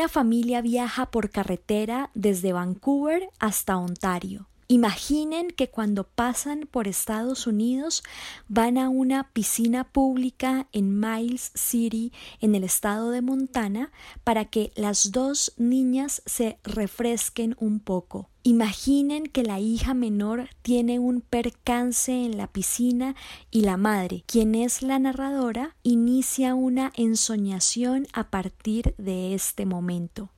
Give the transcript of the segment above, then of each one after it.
Una familia viaja por carretera desde Vancouver hasta Ontario. Imaginen que cuando pasan por Estados Unidos van a una piscina pública en Miles City, en el estado de Montana, para que las dos niñas se refresquen un poco. Imaginen que la hija menor tiene un percance en la piscina y la madre, quien es la narradora, inicia una ensoñación a partir de este momento.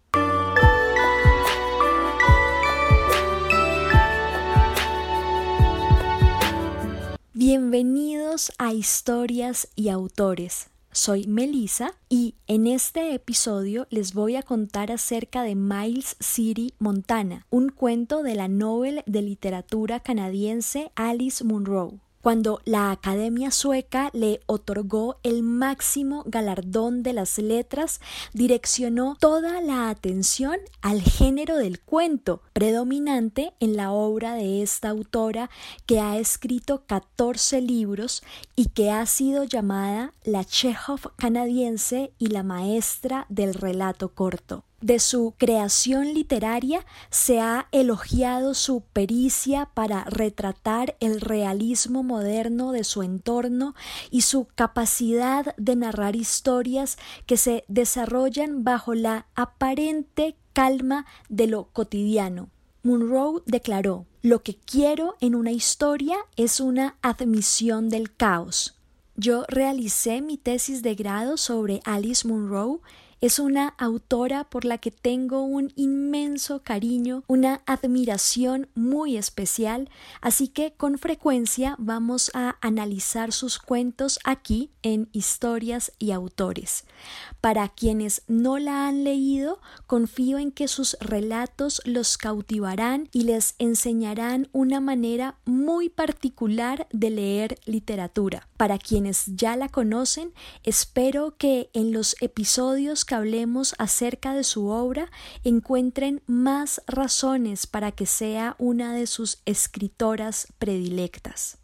Bienvenidos a Historias y Autores. Soy Melissa y en este episodio les voy a contar acerca de Miles City, Montana, un cuento de la Nobel de literatura canadiense Alice Munro cuando la Academia Sueca le otorgó el máximo galardón de las letras, direccionó toda la atención al género del cuento, predominante en la obra de esta autora que ha escrito 14 libros y que ha sido llamada la Chekhov canadiense y la maestra del relato corto de su creación literaria se ha elogiado su pericia para retratar el realismo moderno de su entorno y su capacidad de narrar historias que se desarrollan bajo la aparente calma de lo cotidiano. Munro declaró Lo que quiero en una historia es una admisión del caos. Yo realicé mi tesis de grado sobre Alice Munro es una autora por la que tengo un inmenso cariño, una admiración muy especial, así que con frecuencia vamos a analizar sus cuentos aquí en Historias y Autores. Para quienes no la han leído, confío en que sus relatos los cautivarán y les enseñarán una manera muy particular de leer literatura. Para quienes ya la conocen, espero que en los episodios hablemos acerca de su obra encuentren más razones para que sea una de sus escritoras predilectas.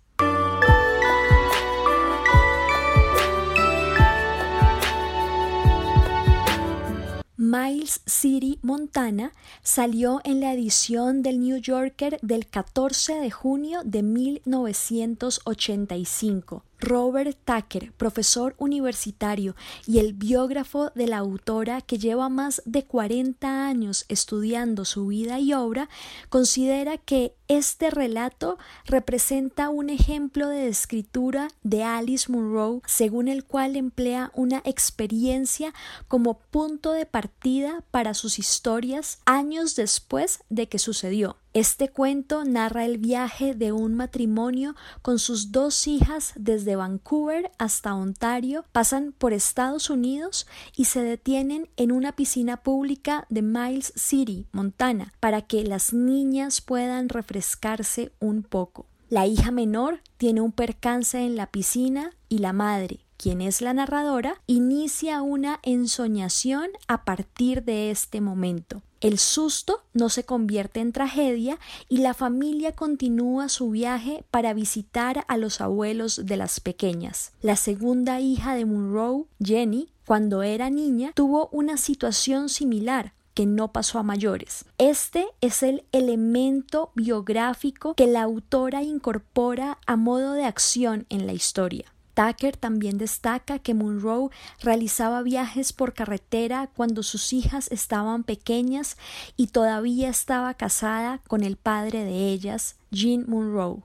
Miles City, Montana, salió en la edición del New Yorker del 14 de junio de 1985. Robert Tucker, profesor universitario y el biógrafo de la autora que lleva más de 40 años estudiando su vida y obra, considera que este relato representa un ejemplo de escritura de Alice Munro, según el cual emplea una experiencia como punto de partida para sus historias años después de que sucedió. Este cuento narra el viaje de un matrimonio con sus dos hijas desde Vancouver hasta Ontario, pasan por Estados Unidos y se detienen en una piscina pública de Miles City, Montana, para que las niñas puedan refrescarse un poco. La hija menor tiene un percance en la piscina y la madre, quien es la narradora, inicia una ensoñación a partir de este momento. El susto no se convierte en tragedia y la familia continúa su viaje para visitar a los abuelos de las pequeñas. La segunda hija de Munro, Jenny, cuando era niña, tuvo una situación similar que no pasó a mayores. Este es el elemento biográfico que la autora incorpora a modo de acción en la historia. Tucker también destaca que Monroe realizaba viajes por carretera cuando sus hijas estaban pequeñas y todavía estaba casada con el padre de ellas, Jean Monroe.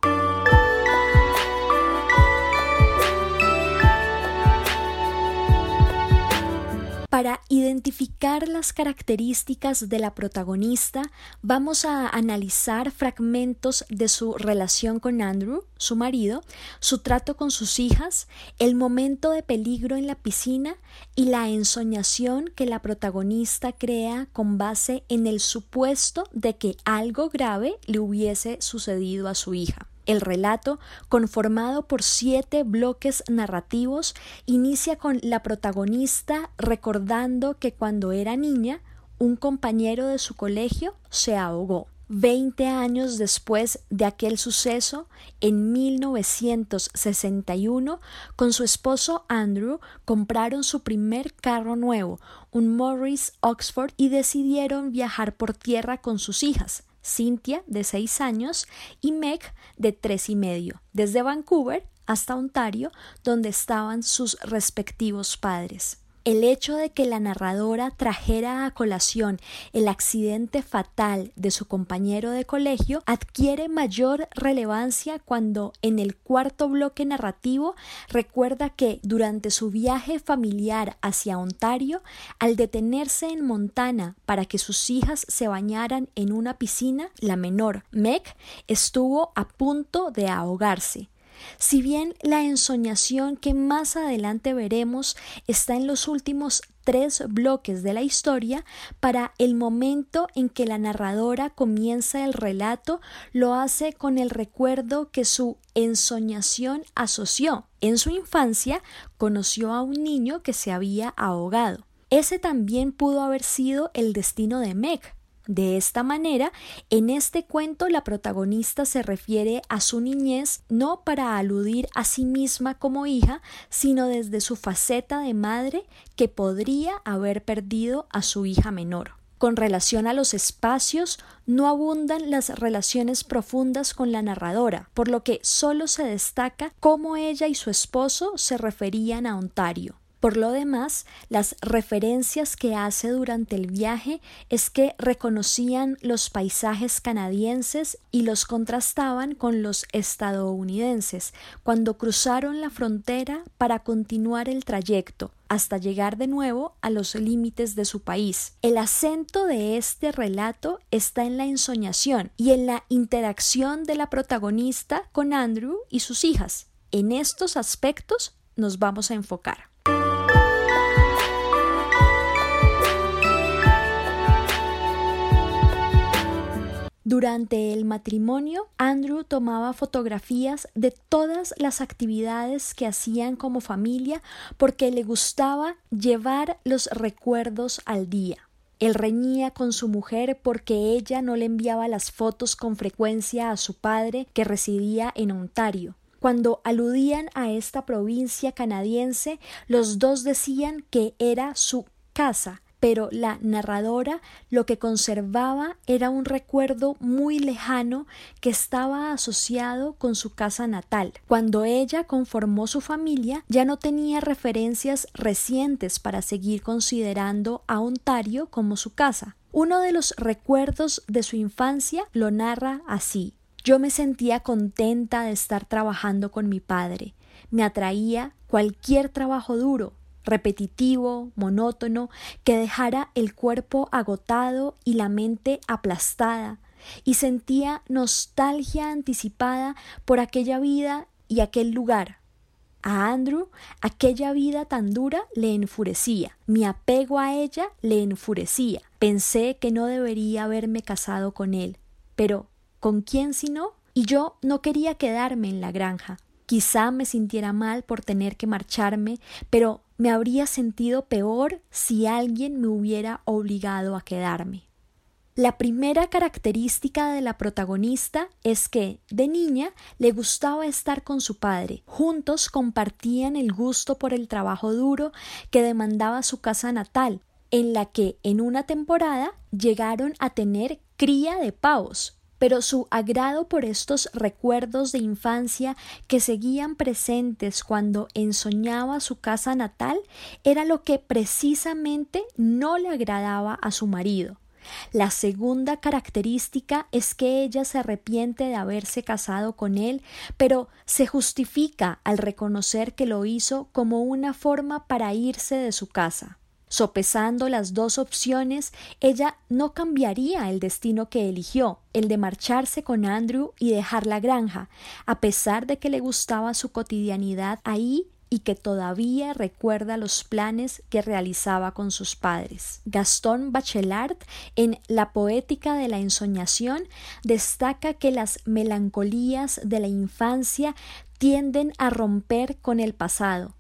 Para identificar las características de la protagonista, vamos a analizar fragmentos de su relación con Andrew, su marido, su trato con sus hijas, el momento de peligro en la piscina y la ensoñación que la protagonista crea con base en el supuesto de que algo grave le hubiese sucedido a su hija. El relato, conformado por siete bloques narrativos, inicia con la protagonista recordando que cuando era niña un compañero de su colegio se ahogó. Veinte años después de aquel suceso, en 1961, con su esposo Andrew, compraron su primer carro nuevo, un Morris Oxford, y decidieron viajar por tierra con sus hijas, Cynthia, de seis años, y Meg, de tres y medio, desde Vancouver hasta Ontario, donde estaban sus respectivos padres. El hecho de que la narradora trajera a colación el accidente fatal de su compañero de colegio adquiere mayor relevancia cuando en el cuarto bloque narrativo recuerda que durante su viaje familiar hacia Ontario, al detenerse en Montana para que sus hijas se bañaran en una piscina, la menor, Meg, estuvo a punto de ahogarse. Si bien la ensoñación que más adelante veremos está en los últimos tres bloques de la historia, para el momento en que la narradora comienza el relato, lo hace con el recuerdo que su ensoñación asoció. En su infancia conoció a un niño que se había ahogado. Ese también pudo haber sido el destino de Meg, de esta manera, en este cuento la protagonista se refiere a su niñez no para aludir a sí misma como hija, sino desde su faceta de madre que podría haber perdido a su hija menor. Con relación a los espacios, no abundan las relaciones profundas con la narradora, por lo que solo se destaca cómo ella y su esposo se referían a Ontario. Por lo demás, las referencias que hace durante el viaje es que reconocían los paisajes canadienses y los contrastaban con los estadounidenses cuando cruzaron la frontera para continuar el trayecto hasta llegar de nuevo a los límites de su país. El acento de este relato está en la ensoñación y en la interacción de la protagonista con Andrew y sus hijas. En estos aspectos nos vamos a enfocar. Durante el matrimonio, Andrew tomaba fotografías de todas las actividades que hacían como familia porque le gustaba llevar los recuerdos al día. Él reñía con su mujer porque ella no le enviaba las fotos con frecuencia a su padre que residía en Ontario. Cuando aludían a esta provincia canadiense, los dos decían que era su casa pero la narradora lo que conservaba era un recuerdo muy lejano que estaba asociado con su casa natal. Cuando ella conformó su familia ya no tenía referencias recientes para seguir considerando a Ontario como su casa. Uno de los recuerdos de su infancia lo narra así yo me sentía contenta de estar trabajando con mi padre. Me atraía cualquier trabajo duro, repetitivo, monótono, que dejara el cuerpo agotado y la mente aplastada, y sentía nostalgia anticipada por aquella vida y aquel lugar. A Andrew aquella vida tan dura le enfurecía, mi apego a ella le enfurecía. Pensé que no debería haberme casado con él, pero ¿con quién si no? Y yo no quería quedarme en la granja. Quizá me sintiera mal por tener que marcharme, pero me habría sentido peor si alguien me hubiera obligado a quedarme. La primera característica de la protagonista es que, de niña, le gustaba estar con su padre. Juntos compartían el gusto por el trabajo duro que demandaba su casa natal, en la que en una temporada llegaron a tener cría de pavos pero su agrado por estos recuerdos de infancia que seguían presentes cuando ensoñaba su casa natal era lo que precisamente no le agradaba a su marido. La segunda característica es que ella se arrepiente de haberse casado con él, pero se justifica al reconocer que lo hizo como una forma para irse de su casa. Sopesando las dos opciones, ella no cambiaría el destino que eligió, el de marcharse con Andrew y dejar la granja, a pesar de que le gustaba su cotidianidad ahí y que todavía recuerda los planes que realizaba con sus padres. Gastón Bachelard, en La poética de la ensoñación, destaca que las melancolías de la infancia tienden a romper con el pasado,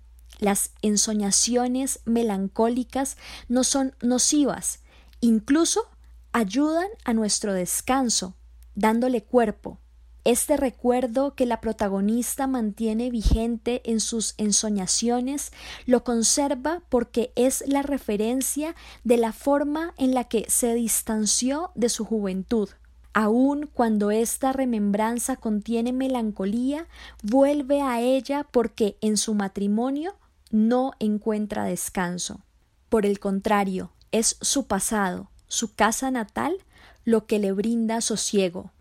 las ensoñaciones melancólicas no son nocivas, incluso ayudan a nuestro descanso, dándole cuerpo. Este recuerdo que la protagonista mantiene vigente en sus ensoñaciones lo conserva porque es la referencia de la forma en la que se distanció de su juventud. Aun cuando esta remembranza contiene melancolía, vuelve a ella porque en su matrimonio no encuentra descanso. Por el contrario, es su pasado, su casa natal, lo que le brinda sosiego.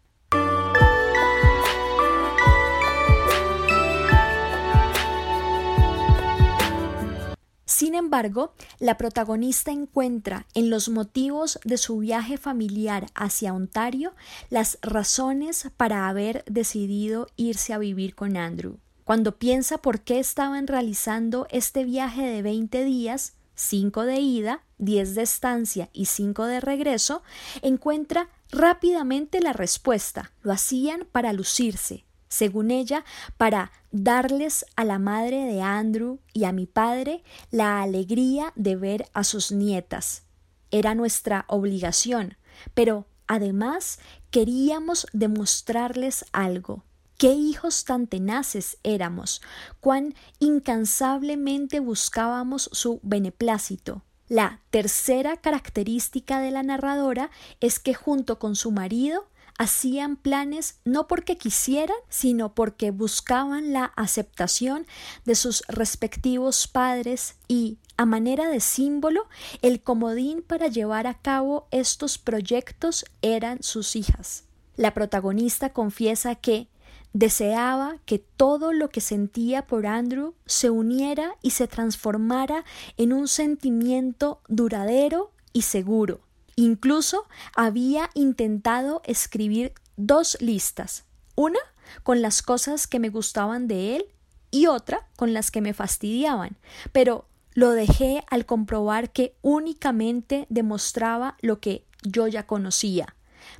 Sin embargo, la protagonista encuentra en los motivos de su viaje familiar hacia Ontario las razones para haber decidido irse a vivir con Andrew. Cuando piensa por qué estaban realizando este viaje de 20 días, 5 de ida, 10 de estancia y 5 de regreso, encuentra rápidamente la respuesta. Lo hacían para lucirse, según ella, para darles a la madre de Andrew y a mi padre la alegría de ver a sus nietas. Era nuestra obligación, pero además queríamos demostrarles algo. Qué hijos tan tenaces éramos, cuán incansablemente buscábamos su beneplácito. La tercera característica de la narradora es que junto con su marido hacían planes no porque quisieran, sino porque buscaban la aceptación de sus respectivos padres y, a manera de símbolo, el comodín para llevar a cabo estos proyectos eran sus hijas. La protagonista confiesa que deseaba que todo lo que sentía por Andrew se uniera y se transformara en un sentimiento duradero y seguro, Incluso había intentado escribir dos listas, una con las cosas que me gustaban de él y otra con las que me fastidiaban, pero lo dejé al comprobar que únicamente demostraba lo que yo ya conocía,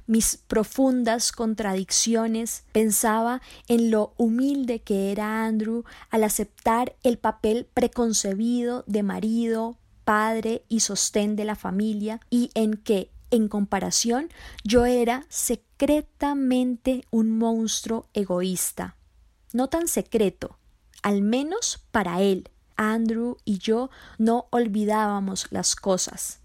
mis profundas contradicciones, pensaba en lo humilde que era Andrew al aceptar el papel preconcebido de marido, padre y sostén de la familia y en que, en comparación, yo era secretamente un monstruo egoísta. No tan secreto, al menos para él. Andrew y yo no olvidábamos las cosas.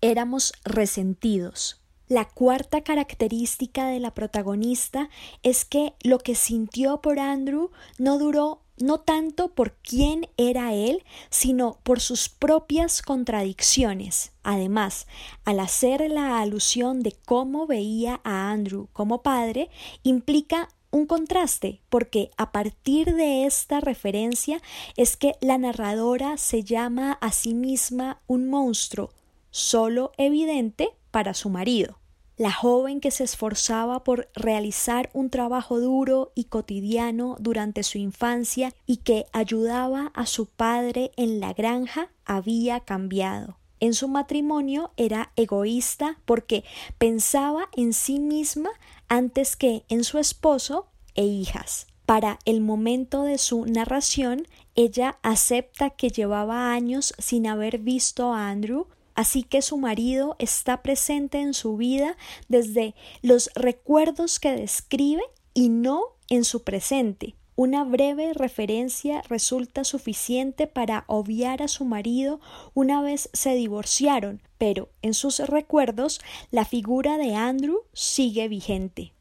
Éramos resentidos. La cuarta característica de la protagonista es que lo que sintió por Andrew no duró no tanto por quién era él, sino por sus propias contradicciones. Además, al hacer la alusión de cómo veía a Andrew como padre, implica un contraste, porque a partir de esta referencia es que la narradora se llama a sí misma un monstruo, solo evidente para su marido la joven que se esforzaba por realizar un trabajo duro y cotidiano durante su infancia y que ayudaba a su padre en la granja había cambiado. En su matrimonio era egoísta porque pensaba en sí misma antes que en su esposo e hijas. Para el momento de su narración, ella acepta que llevaba años sin haber visto a Andrew Así que su marido está presente en su vida desde los recuerdos que describe y no en su presente. Una breve referencia resulta suficiente para obviar a su marido una vez se divorciaron, pero en sus recuerdos la figura de Andrew sigue vigente.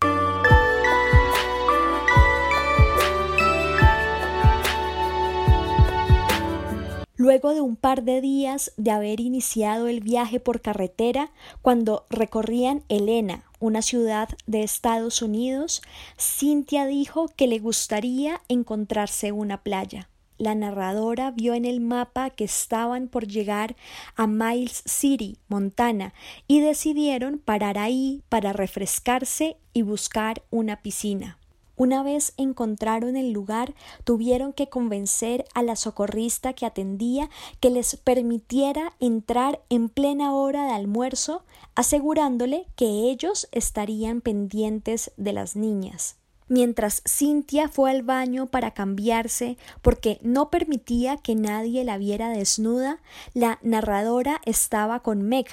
Luego de un par de días de haber iniciado el viaje por carretera, cuando recorrían Helena, una ciudad de Estados Unidos, Cynthia dijo que le gustaría encontrarse una playa. La narradora vio en el mapa que estaban por llegar a Miles City, Montana, y decidieron parar ahí para refrescarse y buscar una piscina. Una vez encontraron el lugar, tuvieron que convencer a la socorrista que atendía que les permitiera entrar en plena hora de almuerzo, asegurándole que ellos estarían pendientes de las niñas. Mientras Cynthia fue al baño para cambiarse porque no permitía que nadie la viera desnuda, la narradora estaba con Meg.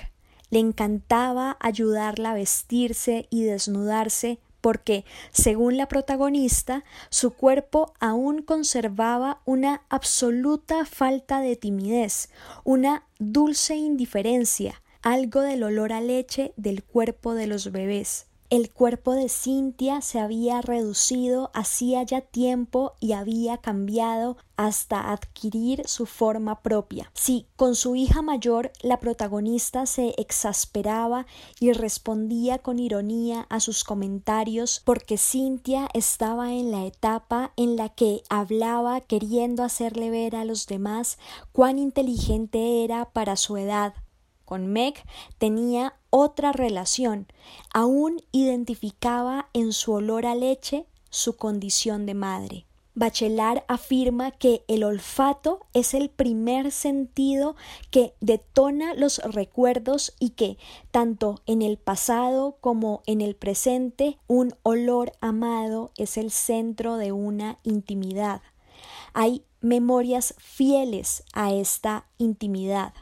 Le encantaba ayudarla a vestirse y desnudarse porque, según la protagonista, su cuerpo aún conservaba una absoluta falta de timidez, una dulce indiferencia, algo del olor a leche del cuerpo de los bebés. El cuerpo de Cintia se había reducido hacía ya tiempo y había cambiado hasta adquirir su forma propia. Si con su hija mayor la protagonista se exasperaba y respondía con ironía a sus comentarios porque Cintia estaba en la etapa en la que hablaba queriendo hacerle ver a los demás cuán inteligente era para su edad, con Meg tenía otra relación. Aún identificaba en su olor a leche su condición de madre. Bachelard afirma que el olfato es el primer sentido que detona los recuerdos y que, tanto en el pasado como en el presente, un olor amado es el centro de una intimidad. Hay memorias fieles a esta intimidad.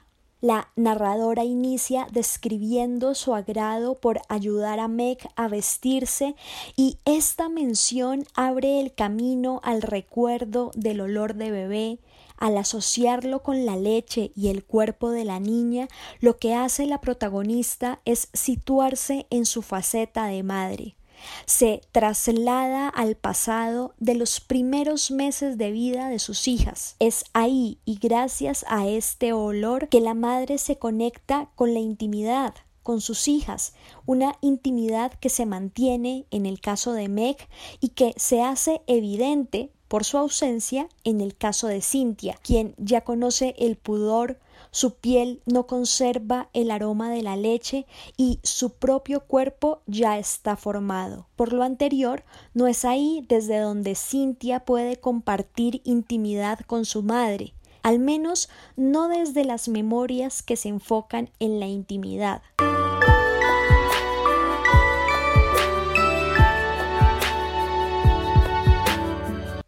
La narradora inicia describiendo su agrado por ayudar a Meg a vestirse y esta mención abre el camino al recuerdo del olor de bebé, al asociarlo con la leche y el cuerpo de la niña, lo que hace la protagonista es situarse en su faceta de madre se traslada al pasado de los primeros meses de vida de sus hijas. Es ahí y gracias a este olor que la madre se conecta con la intimidad, con sus hijas, una intimidad que se mantiene en el caso de Meg y que se hace evidente por su ausencia en el caso de Cynthia, quien ya conoce el pudor, su piel no conserva el aroma de la leche y su propio cuerpo ya está formado. Por lo anterior, no es ahí desde donde Cynthia puede compartir intimidad con su madre, al menos no desde las memorias que se enfocan en la intimidad.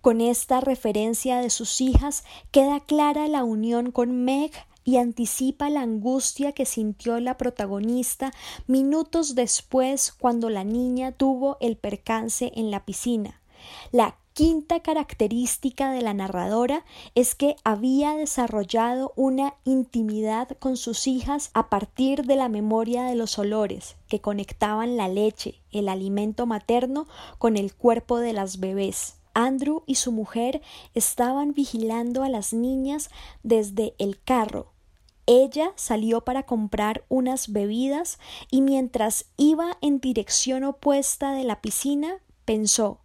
Con esta referencia de sus hijas queda clara la unión con Meg y anticipa la angustia que sintió la protagonista minutos después cuando la niña tuvo el percance en la piscina. La quinta característica de la narradora es que había desarrollado una intimidad con sus hijas a partir de la memoria de los olores que conectaban la leche, el alimento materno, con el cuerpo de las bebés. Andrew y su mujer estaban vigilando a las niñas desde el carro. Ella salió para comprar unas bebidas y mientras iba en dirección opuesta de la piscina pensó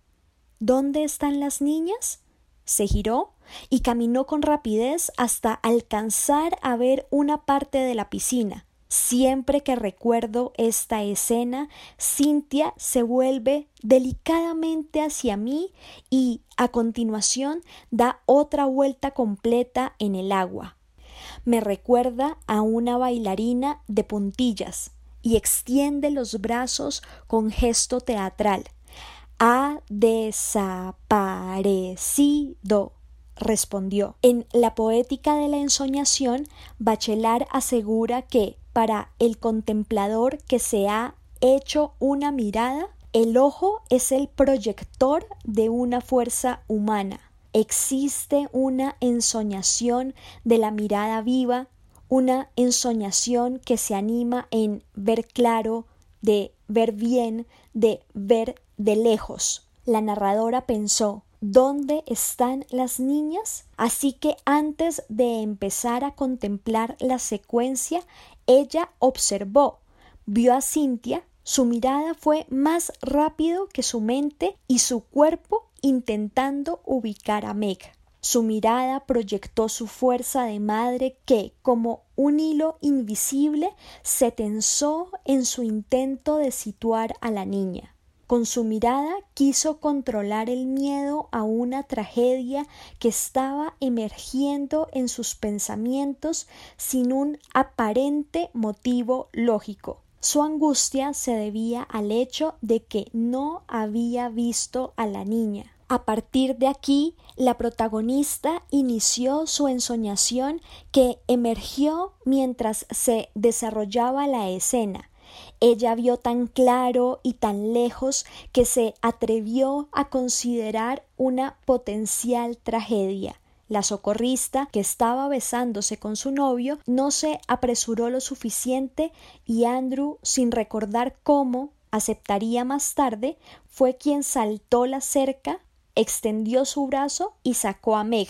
¿Dónde están las niñas? Se giró y caminó con rapidez hasta alcanzar a ver una parte de la piscina. Siempre que recuerdo esta escena, Cintia se vuelve delicadamente hacia mí y a continuación da otra vuelta completa en el agua. Me recuerda a una bailarina de puntillas y extiende los brazos con gesto teatral. Ha desaparecido respondió. En la poética de la ensoñación, Bachelard asegura que para el contemplador que se ha hecho una mirada, el ojo es el proyector de una fuerza humana. Existe una ensoñación de la mirada viva, una ensoñación que se anima en ver claro, de ver bien, de ver de lejos. La narradora pensó ¿Dónde están las niñas? Así que antes de empezar a contemplar la secuencia, ella observó, vio a Cintia, su mirada fue más rápido que su mente y su cuerpo intentando ubicar a Meg. Su mirada proyectó su fuerza de madre que, como un hilo invisible, se tensó en su intento de situar a la niña. Con su mirada quiso controlar el miedo a una tragedia que estaba emergiendo en sus pensamientos sin un aparente motivo lógico. Su angustia se debía al hecho de que no había visto a la niña. A partir de aquí, la protagonista inició su ensoñación que emergió mientras se desarrollaba la escena ella vio tan claro y tan lejos que se atrevió a considerar una potencial tragedia. La socorrista, que estaba besándose con su novio, no se apresuró lo suficiente y Andrew, sin recordar cómo aceptaría más tarde, fue quien saltó la cerca, extendió su brazo y sacó a Meg,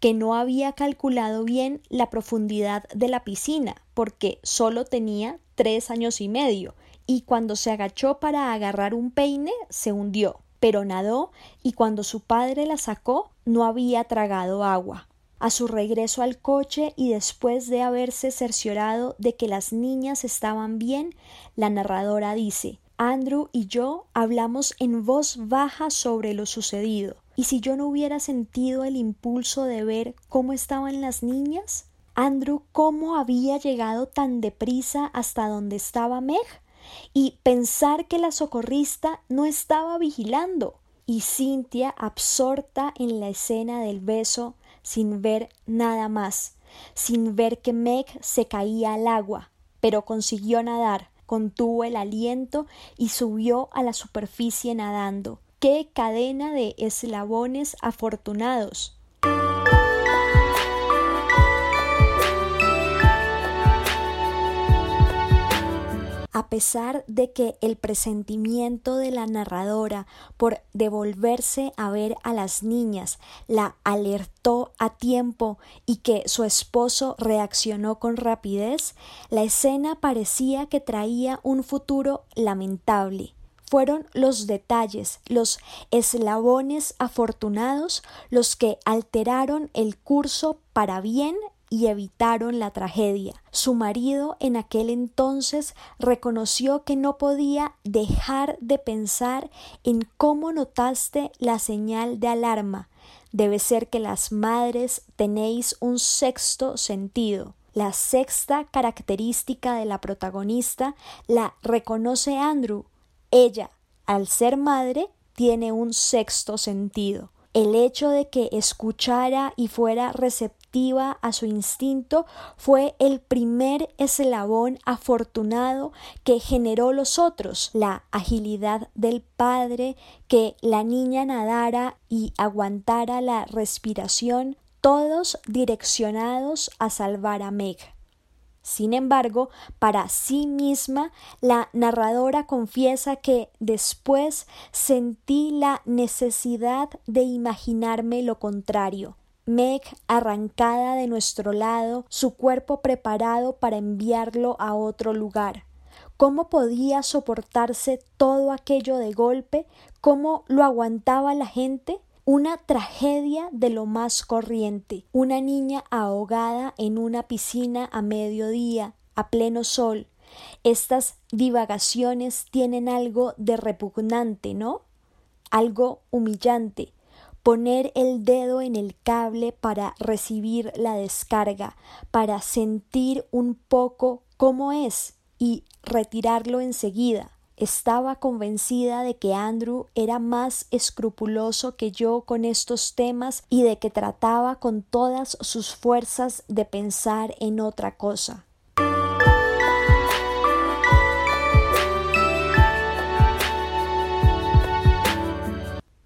que no había calculado bien la profundidad de la piscina, porque solo tenía tres años y medio, y cuando se agachó para agarrar un peine se hundió, pero nadó y cuando su padre la sacó no había tragado agua. A su regreso al coche y después de haberse cerciorado de que las niñas estaban bien, la narradora dice Andrew y yo hablamos en voz baja sobre lo sucedido. ¿Y si yo no hubiera sentido el impulso de ver cómo estaban las niñas? Andrew, ¿cómo había llegado tan deprisa hasta donde estaba Meg? Y pensar que la socorrista no estaba vigilando. Y Cynthia absorta en la escena del beso sin ver nada más, sin ver que Meg se caía al agua, pero consiguió nadar, contuvo el aliento y subió a la superficie nadando. ¡Qué cadena de eslabones afortunados! A pesar de que el presentimiento de la narradora por devolverse a ver a las niñas la alertó a tiempo y que su esposo reaccionó con rapidez, la escena parecía que traía un futuro lamentable. Fueron los detalles, los eslabones afortunados los que alteraron el curso para bien y evitaron la tragedia. Su marido en aquel entonces reconoció que no podía dejar de pensar en cómo notaste la señal de alarma. Debe ser que las madres tenéis un sexto sentido. La sexta característica de la protagonista la reconoce Andrew. Ella, al ser madre, tiene un sexto sentido. El hecho de que escuchara y fuera receptiva a su instinto fue el primer eslabón afortunado que generó los otros, la agilidad del padre, que la niña nadara y aguantara la respiración, todos direccionados a salvar a Meg. Sin embargo, para sí misma, la narradora confiesa que después sentí la necesidad de imaginarme lo contrario. Meg arrancada de nuestro lado, su cuerpo preparado para enviarlo a otro lugar. ¿Cómo podía soportarse todo aquello de golpe? ¿Cómo lo aguantaba la gente? Una tragedia de lo más corriente. Una niña ahogada en una piscina a mediodía, a pleno sol. Estas divagaciones tienen algo de repugnante, ¿no? Algo humillante poner el dedo en el cable para recibir la descarga, para sentir un poco cómo es y retirarlo enseguida. Estaba convencida de que Andrew era más escrupuloso que yo con estos temas y de que trataba con todas sus fuerzas de pensar en otra cosa.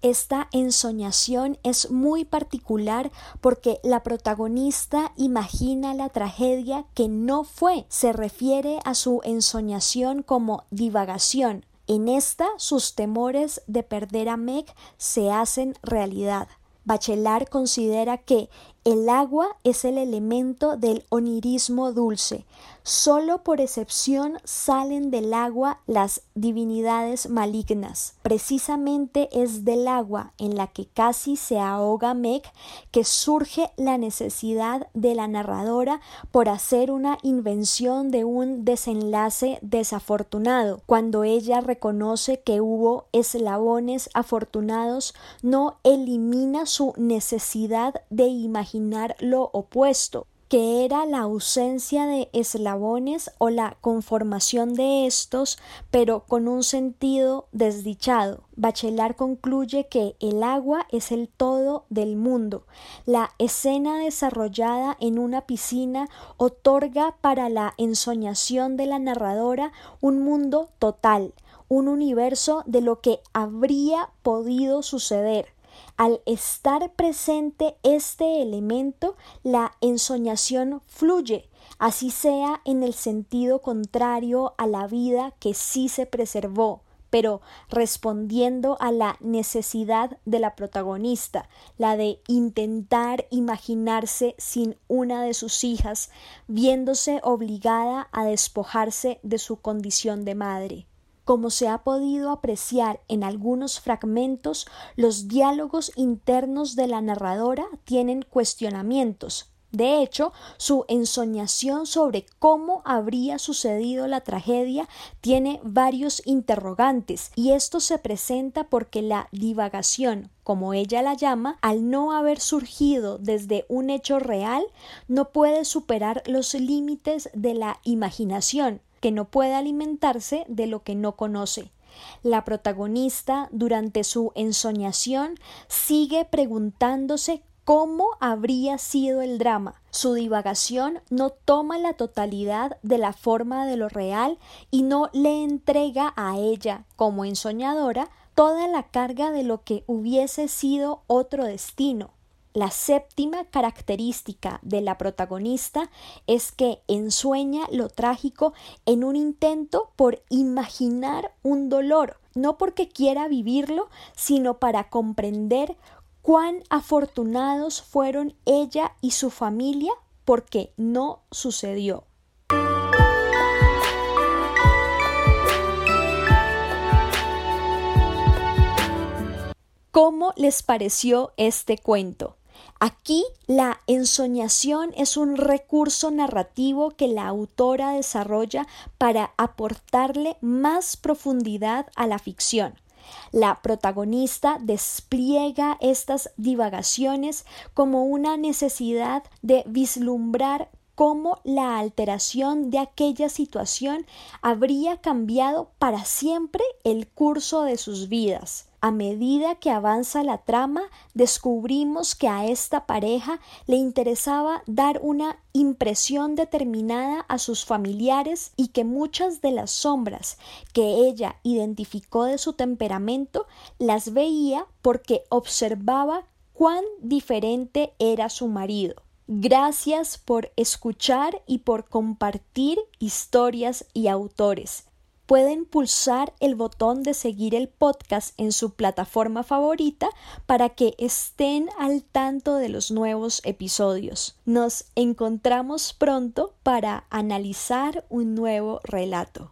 Esta ensoñación es muy particular porque la protagonista imagina la tragedia que no fue. Se refiere a su ensoñación como divagación. En esta sus temores de perder a Meg se hacen realidad. Bachelard considera que el agua es el elemento del onirismo dulce. Solo por excepción salen del agua las divinidades malignas. Precisamente es del agua en la que casi se ahoga Meg que surge la necesidad de la narradora por hacer una invención de un desenlace desafortunado. Cuando ella reconoce que hubo eslabones afortunados, no elimina su necesidad de imaginar lo opuesto. que era la ausencia de eslabones o la conformación de estos, pero con un sentido desdichado. Bachelard concluye que el agua es el todo del mundo. La escena desarrollada en una piscina otorga para la ensoñación de la narradora un mundo total, un universo de lo que habría podido suceder al estar presente este elemento, la ensoñación fluye, así sea en el sentido contrario a la vida que sí se preservó, pero respondiendo a la necesidad de la protagonista, la de intentar imaginarse sin una de sus hijas, viéndose obligada a despojarse de su condición de madre. Como se ha podido apreciar en algunos fragmentos, los diálogos internos de la narradora tienen cuestionamientos. De hecho, su ensoñación sobre cómo habría sucedido la tragedia tiene varios interrogantes, y esto se presenta porque la divagación, como ella la llama, al no haber surgido desde un hecho real, no puede superar los límites de la imaginación, que no puede alimentarse de lo que no conoce. La protagonista, durante su ensoñación, sigue preguntándose cómo habría sido el drama. Su divagación no toma la totalidad de la forma de lo real y no le entrega a ella, como ensoñadora, toda la carga de lo que hubiese sido otro destino. La séptima característica de la protagonista es que ensueña lo trágico en un intento por imaginar un dolor, no porque quiera vivirlo, sino para comprender cuán afortunados fueron ella y su familia porque no sucedió. ¿Cómo les pareció este cuento? Aquí la ensoñación es un recurso narrativo que la autora desarrolla para aportarle más profundidad a la ficción. La protagonista despliega estas divagaciones como una necesidad de vislumbrar cómo la alteración de aquella situación habría cambiado para siempre el curso de sus vidas. A medida que avanza la trama, descubrimos que a esta pareja le interesaba dar una impresión determinada a sus familiares y que muchas de las sombras que ella identificó de su temperamento las veía porque observaba cuán diferente era su marido. Gracias por escuchar y por compartir historias y autores pueden pulsar el botón de seguir el podcast en su plataforma favorita para que estén al tanto de los nuevos episodios. Nos encontramos pronto para analizar un nuevo relato.